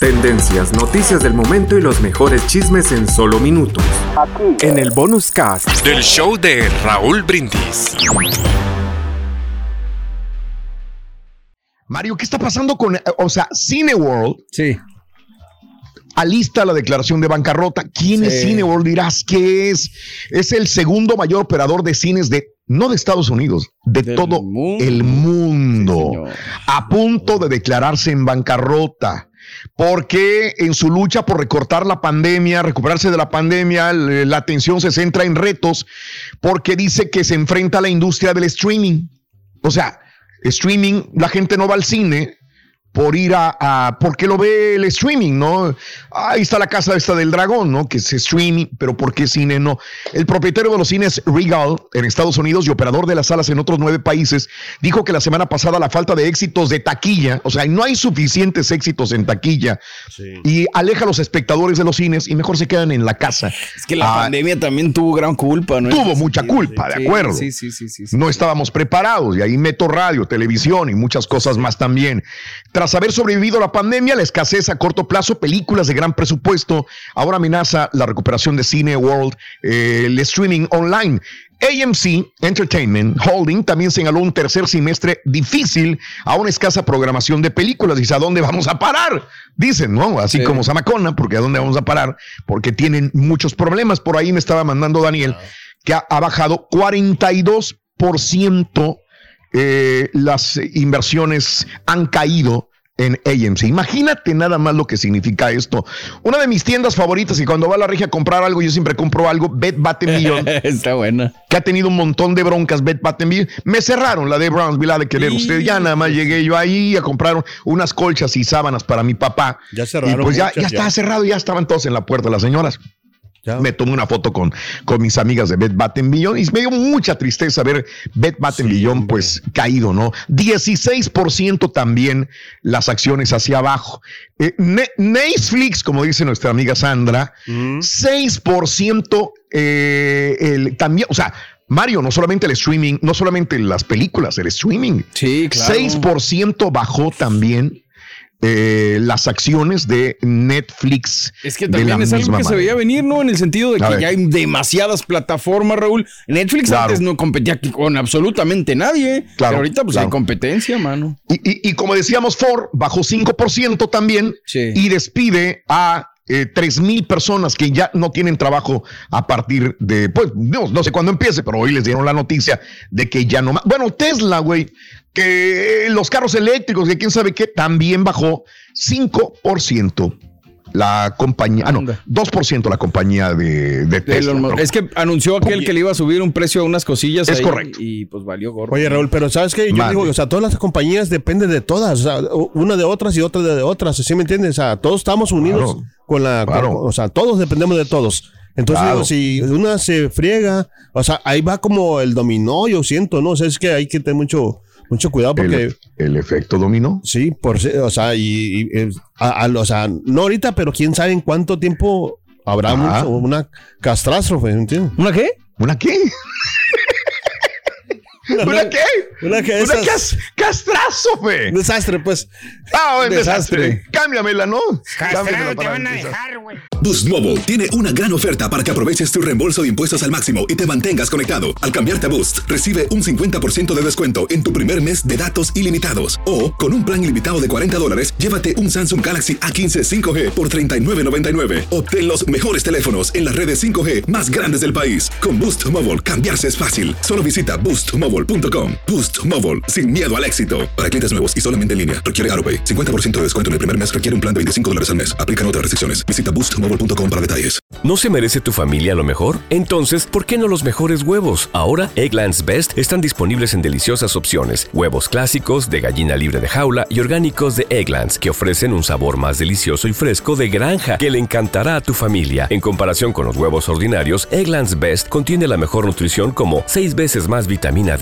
Tendencias, noticias del momento y los mejores chismes en solo minutos. En el bonus cast. Del show de Raúl Brindis. Mario, ¿qué está pasando con, o sea, Cineworld? Sí. Alista la declaración de bancarrota. ¿Quién es Sí. Cineworld? Dirás que es. Es el segundo mayor operador de cines de, no de Estados Unidos, de todo el mundo. a punto de declararse en bancarrota. Porque en su lucha por recortar la pandemia, recuperarse de la pandemia, la atención se centra en retos, porque dice que se enfrenta a la industria del streaming. O sea, streaming, la gente no va al cine por ir a, a porque lo ve el streaming, ¿no? Ahí está la casa esta del dragón, ¿no? Que es streaming, pero ¿por qué cine no? El propietario de los cines Regal en Estados Unidos y operador de las salas en otros nueve países dijo que la semana pasada la falta de éxitos de taquilla, o sea, no hay suficientes éxitos en taquilla y aleja a los espectadores de los cines y mejor se quedan en la casa. Es que la Ah, pandemia también tuvo gran culpa, ¿no? Tuvo mucha culpa, de acuerdo. Sí, sí, sí, sí. sí. No estábamos preparados y ahí meto radio, televisión y muchas cosas más también. Tras haber sobrevivido a la pandemia, la escasez a corto plazo, películas de gran presupuesto, ahora amenaza la recuperación de Cine World, eh, el streaming online. AMC Entertainment Holding también señaló un tercer semestre difícil a una escasa programación de películas. Dice, ¿a dónde vamos a parar? Dicen, ¿no? Así Sí. como Zamacona, porque ¿a dónde vamos a parar? Porque tienen muchos problemas. Por ahí me estaba mandando Daniel que ha, ha bajado 42% eh, las inversiones han caído en AMC. Imagínate nada más lo que significa esto. Una de mis tiendas favoritas y cuando va a la regia a comprar algo, yo siempre compro algo, Bed Bath Beyond, Está buena. que ha tenido un montón de broncas, Bed Bath Beyond. Me cerraron la de Brownsville, la de querer usted. Ya nada más llegué yo ahí a comprar unas colchas y sábanas para mi papá. Ya cerraron Y pues ya, muchas, ya ya. estaba cerrado, ya estaban todos en la puerta las señoras. Ya. Me tomé una foto con, con mis amigas de Bed Bath Beyond y me dio mucha tristeza ver Bed Bath Beyond pues caído, ¿no? 16% también las acciones hacia abajo. Eh, Ne- Netflix, como dice nuestra amiga Sandra, 6% eh, el, también, o sea, Mario, no solamente el streaming, no solamente las películas, el streaming. Sí, claro. 6% bajó también eh, las acciones de Netflix. Es que también es algo que se veía venir, ¿no? En el sentido de que ya hay demasiadas plataformas, Raúl. Netflix Claro. antes no competía con absolutamente nadie. Claro, pero ahorita pues claro. hay competencia, mano. Y, y- y como decíamos, Ford bajó 5% también Sí. y despide a eh, 3 mil personas que ya no tienen trabajo a partir de, pues, no, no sé cuándo empiece, pero hoy les dieron la noticia de que ya no más. Bueno, Tesla, güey, que los carros eléctricos, que quién sabe qué, también bajó 5%. La compañía, ah, no, 2% la compañía de, de Tesla. Elon Es que anunció aquel que le iba a subir un precio a unas cosillas. Es ahí correcto. Y pues valió gorro. Oye, Raúl, pero ¿sabes qué? Yo Mande. digo, o sea, todas las compañías dependen de todas, o sea, una de otras y otra de otras, ¿sí me entiendes? O sea, todos estamos unidos Claro. con la, con- Claro. o sea, todos dependemos de todos. Entonces, Claro. digo, si una se friega, o sea, ahí va como el dominó, yo siento, ¿no? O sea, es que hay que tener mucho, mucho cuidado porque... el, el efecto dominó. Sí, por, o sea, y, y, eh, a- a- o sea, no ahorita, pero quién sabe en cuánto tiempo habrá mucho- una catástrofe, ¿entiendes? ¿Una qué? ¿Una qué? ¿Una qué? Una que Una esas- cas- castrázofe. Desastre, pues. Ah, un desastre. Desastre. Cámbiamela, ¿no? Cámbiamela para desastre. Boost Mobile tiene una gran oferta para que aproveches tu reembolso de impuestos al máximo y te mantengas conectado. Al cambiarte a Boost, recibe un 50% de descuento en tu primer mes de datos ilimitados. O, con un plan ilimitado de 40 dólares, llévate un Samsung Galaxy A15 5G por $39.99. Obtén los mejores teléfonos en las redes 5G más grandes del país. Con Boost Mobile, cambiarse es fácil. Solo visita boostmobile.com. Boost Mobile, sin miedo al éxito. Para clientes nuevos y solamente en línea, requiere AroPay. 50% de descuento en el primer mes requiere un plan de 25 dólares al mes. Aplican otras restricciones. Visita boostmobile.com para detalles. ¿No se merece tu familia lo mejor? Entonces, ¿por qué no los mejores huevos? Ahora, Egglands Best están disponibles en deliciosas opciones. Huevos clásicos, de gallina libre de jaula y orgánicos de Egglands, que ofrecen un sabor más delicioso y fresco de granja que le encantará a tu familia. En comparación con los huevos ordinarios, Egglands Best contiene la mejor nutrición como 6 veces más vitamina D,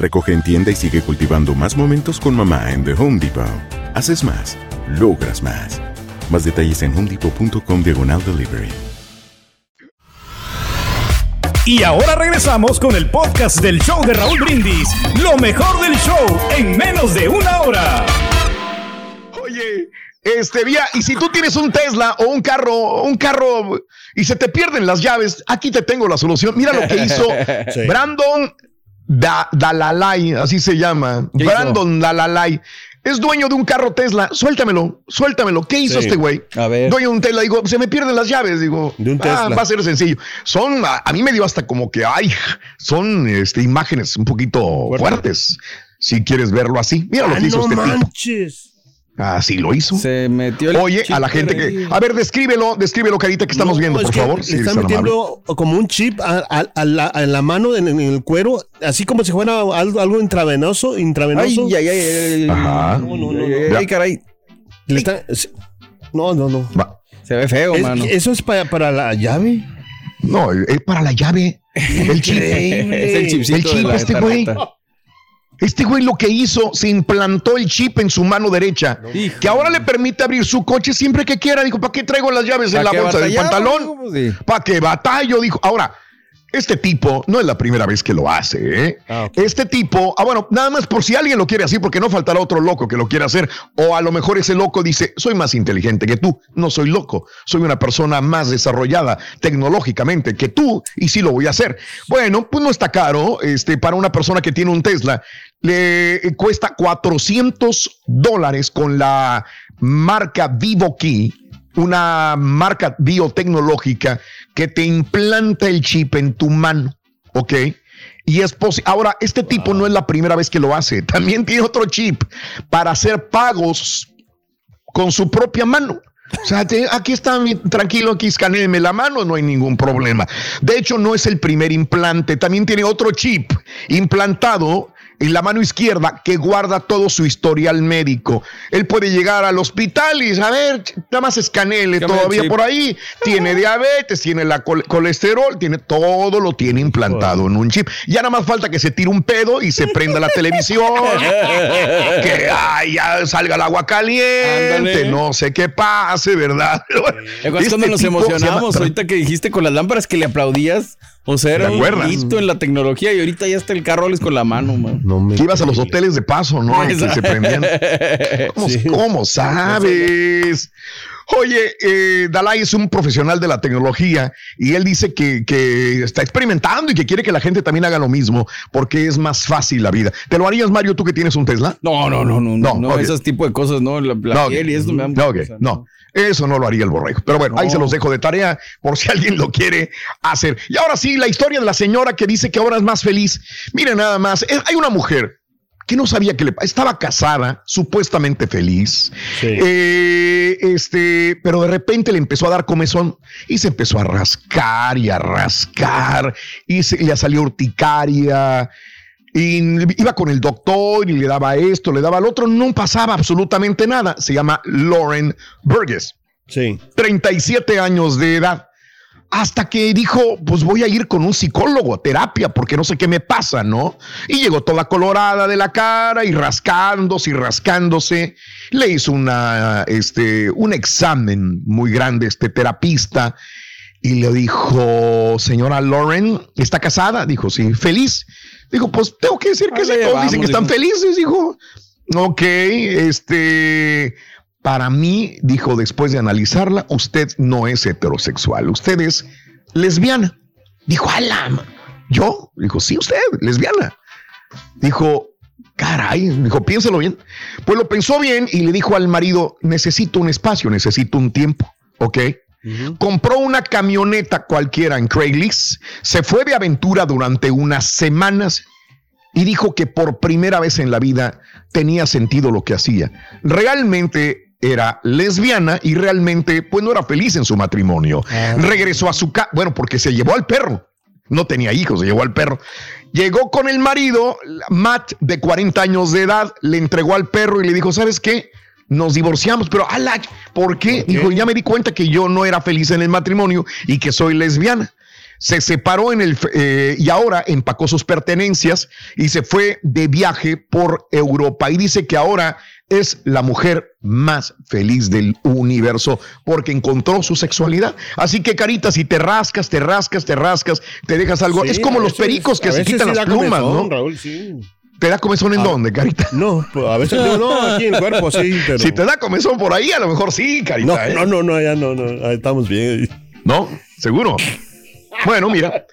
Recoge en tienda y sigue cultivando más momentos con mamá en The Home Depot. Haces más, logras más. Más detalles en homedepot.com diagonal delivery. Y ahora regresamos con el podcast del show de Raúl Brindis. Lo mejor del show en menos de una hora. Oye, este, vía, y si tú tienes un Tesla o un carro, un carro y se te pierden las llaves, aquí te tengo la solución. Mira lo que hizo Sí. Brandon Da- Dalalay, así se llama. ¿Qué hizo? Brandon Dalalay. Es dueño de un carro Tesla. Suéltamelo, suéltamelo. ¿Qué hizo Sí. este güey? A ver. Dueño de un Tesla. Digo, se me pierden las llaves. Digo, De un ah, Tesla. va a ser sencillo. Son, a, a mí me dio hasta como que, ay, son este, imágenes un poquito Fuerte. fuertes. Si quieres verlo así. Mira lo Ah, que hizo no este tipo. Así lo hizo. Se metió el Oye, chip a la gente que. A ver, descríbelo, descríbelo, carita, que estamos No, viendo, es por que favor. Le si está eres tan amable. metiendo como un chip a, a- a la, a la mano en, en el cuero, así como si fuera algo, algo intravenoso, intravenoso. ay, ay, ay, ay, Ajá. No, no, no, ay, no. ay, ay, caray. Le está- no, no, no. Va. Se ve feo, Es- mano. eso es para, para la llave. No, es para la llave. El chip. Es el chipcito El chip, de la este güey. Este güey lo que hizo, se implantó el chip en su mano derecha, que ahora le permite abrir su coche siempre que quiera. Dijo, ¿para qué traigo las llaves en ¿Pa' la bolsa del pantalón? Pues. ¿Para qué batallo? Dijo. Ahora, este tipo no es la primera vez que lo hace. ¿eh? Ah. Este tipo, ah, bueno, nada más por si alguien lo quiere así, porque no faltará otro loco que lo quiera hacer. O a lo mejor ese loco dice, soy más inteligente que tú. No soy loco, soy una persona más desarrollada tecnológicamente que tú y sí lo voy a hacer. Bueno, pues no está caro. Este, para una persona que tiene un Tesla, le cuesta 400 dólares con la marca Vivo Key una marca biotecnológica que te implanta el chip en tu mano, ¿ok? Y es posible. Ahora, este tipo no es la primera vez que lo hace. También tiene otro chip para hacer pagos con su propia mano. O sea, aquí está tranquilo, aquí escanéeme la mano, no hay ningún problema. De hecho, no es el primer implante. También tiene otro chip implantado en la mano izquierda que guarda todo su historial médico. Él puede llegar al hospital y a ver, nada más el todavía por ahí. Tiene diabetes, tiene la col- colesterol, tiene todo lo tiene implantado en un chip. Ya nada más falta que se tire un pedo y se prenda la televisión. ay, ya salga el agua caliente, Ándale. no sé qué pase, ¿verdad? ¿Te acuerdas Este cuando nos emocionamos ahorita que dijiste con las lámparas que le aplaudías? O sea, era ¿Te un hito en la tecnología y ahorita ya está el carro con la mano, man. No me que ibas a los hoteles de paso, ¿no? Y que se prendían. ¿Cómo, Sí. cómo sabes? Oye, eh, Dalai es un profesional de la tecnología y él dice que, que está experimentando y que quiere que la gente también haga lo mismo porque es más fácil la vida. ¿Te lo harías, Mario, tú que tienes un Tesla? No, no, no, no, no, No, no, ok. esos tipos de cosas, no, la, la No, piel y eso me da No, ok, cosa, no. Eso no lo haría el borrego. Pero bueno, ahí No. se los dejo de tarea por si alguien lo quiere hacer. Y ahora sí, la historia de la señora que dice que ahora es más feliz. Miren nada más, es- hay una mujer que no sabía que le estaba casada, supuestamente feliz, Sí. eh, este, pero de repente le empezó a dar comezón y se empezó a rascar y a rascar y se, le salió urticaria. Y iba con el doctor y le daba esto, le daba al otro, no pasaba absolutamente nada. Se llama Lauren Burgess. Sí. 37 años de edad. Hasta que dijo, pues voy a ir con un psicólogo a terapia porque no sé qué me pasa, ¿no? Y llegó toda colorada de la cara y rascándose y rascándose. Le hizo una, este, un examen muy grande este terapista y le dijo, señora Lauren, ¿está casada? Dijo, sí, feliz. Dijo, pues tengo que decir que sí, todos dicen que están felices, dijo. Ok, este, para mí, dijo después de analizarla, usted no es heterosexual, usted es lesbiana. Dijo, ala, ¿yo? Dijo, sí, usted, lesbiana. Dijo, caray, dijo, piénselo bien. Pues lo pensó bien y le dijo al marido, necesito un espacio, necesito un tiempo, ¿ok? Compró una camioneta cualquiera en Craigslist, se fue de aventura durante unas semanas y dijo que por primera vez en la vida tenía sentido lo que hacía. Realmente era lesbiana y realmente pues no era feliz en su matrimonio. Regresó a su casa, bueno, porque se llevó al perro. No tenía hijos, se llevó al perro. Llegó con el marido, Matt, de 40 años de edad, le entregó al perro y le dijo, ¿sabes qué? Nos divorciamos, pero ala, ¿por qué? Dijo, ya me di cuenta que yo no era feliz en el matrimonio y que soy lesbiana se separó en el eh, y ahora empacó sus pertenencias y se fue de viaje por Europa y dice que ahora es la mujer más feliz del universo porque encontró su sexualidad. Así que, Carita, si te rascas, te rascas, te rascas, te dejas algo. es como los pericos que se quitan las plumas, ¿no? Raúl, sí. ¿Te da comezón en dónde, Carita? No, pues, a veces no, no, aquí en el cuerpo sí. Pero... Si te da comezón por ahí, a lo mejor sí, Carita. No, ¿eh? no, no, no, ya no, no, estamos bien. ¿No? ¿Seguro? Bueno, mira,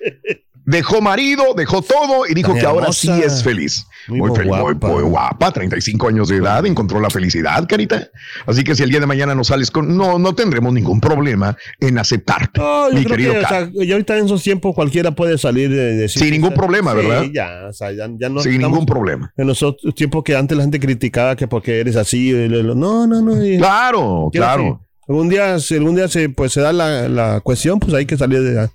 dejó marido, dejó todo y dijo Tan que ahora sí es feliz. Muy Muy, feliz, muy, guapa. muy guapa, 35 años de edad, encontró la felicidad, carita. Así que si el día de mañana no sales con, no, no tendremos ningún problema en aceptarte, No, yo mi creo querido que, o sea, ya ahorita en esos tiempos cualquiera puede salir de, de- Sin ningún problema, Sí, ¿verdad? ya, o sea, ya, ya no Sin ningún problema. En los otros tiempos que antes la gente criticaba que porque eres así, no, no, no. y- Claro, claro. decir, Algún día, si algún día se, pues, se da la, la cuestión, pues hay que salir de,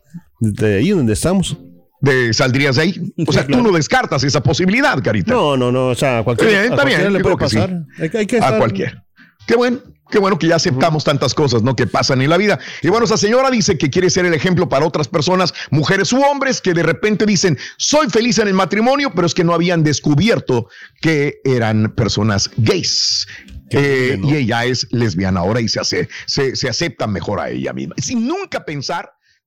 de ahí donde estamos. De, ¿Saldrías de ahí? O sea, tú no descartas esa posibilidad, carita. No, no, no, o sea, a cualquiera, Bien, a está bien, cualquiera le puede sí. pasar. Hay, que- que a estar- cualquiera. Qué bueno, qué bueno que ya aceptamos tantas cosas, ¿no? Que pasan en la vida. Y bueno, esa señora dice que quiere ser el ejemplo para otras personas, mujeres u hombres, que de repente dicen, soy feliz en el matrimonio, pero es que no habían descubierto que eran personas gays. Eh, Y ella es lesbiana ahora y se, hace, se, se acepta mejor a ella misma, sin nunca pensar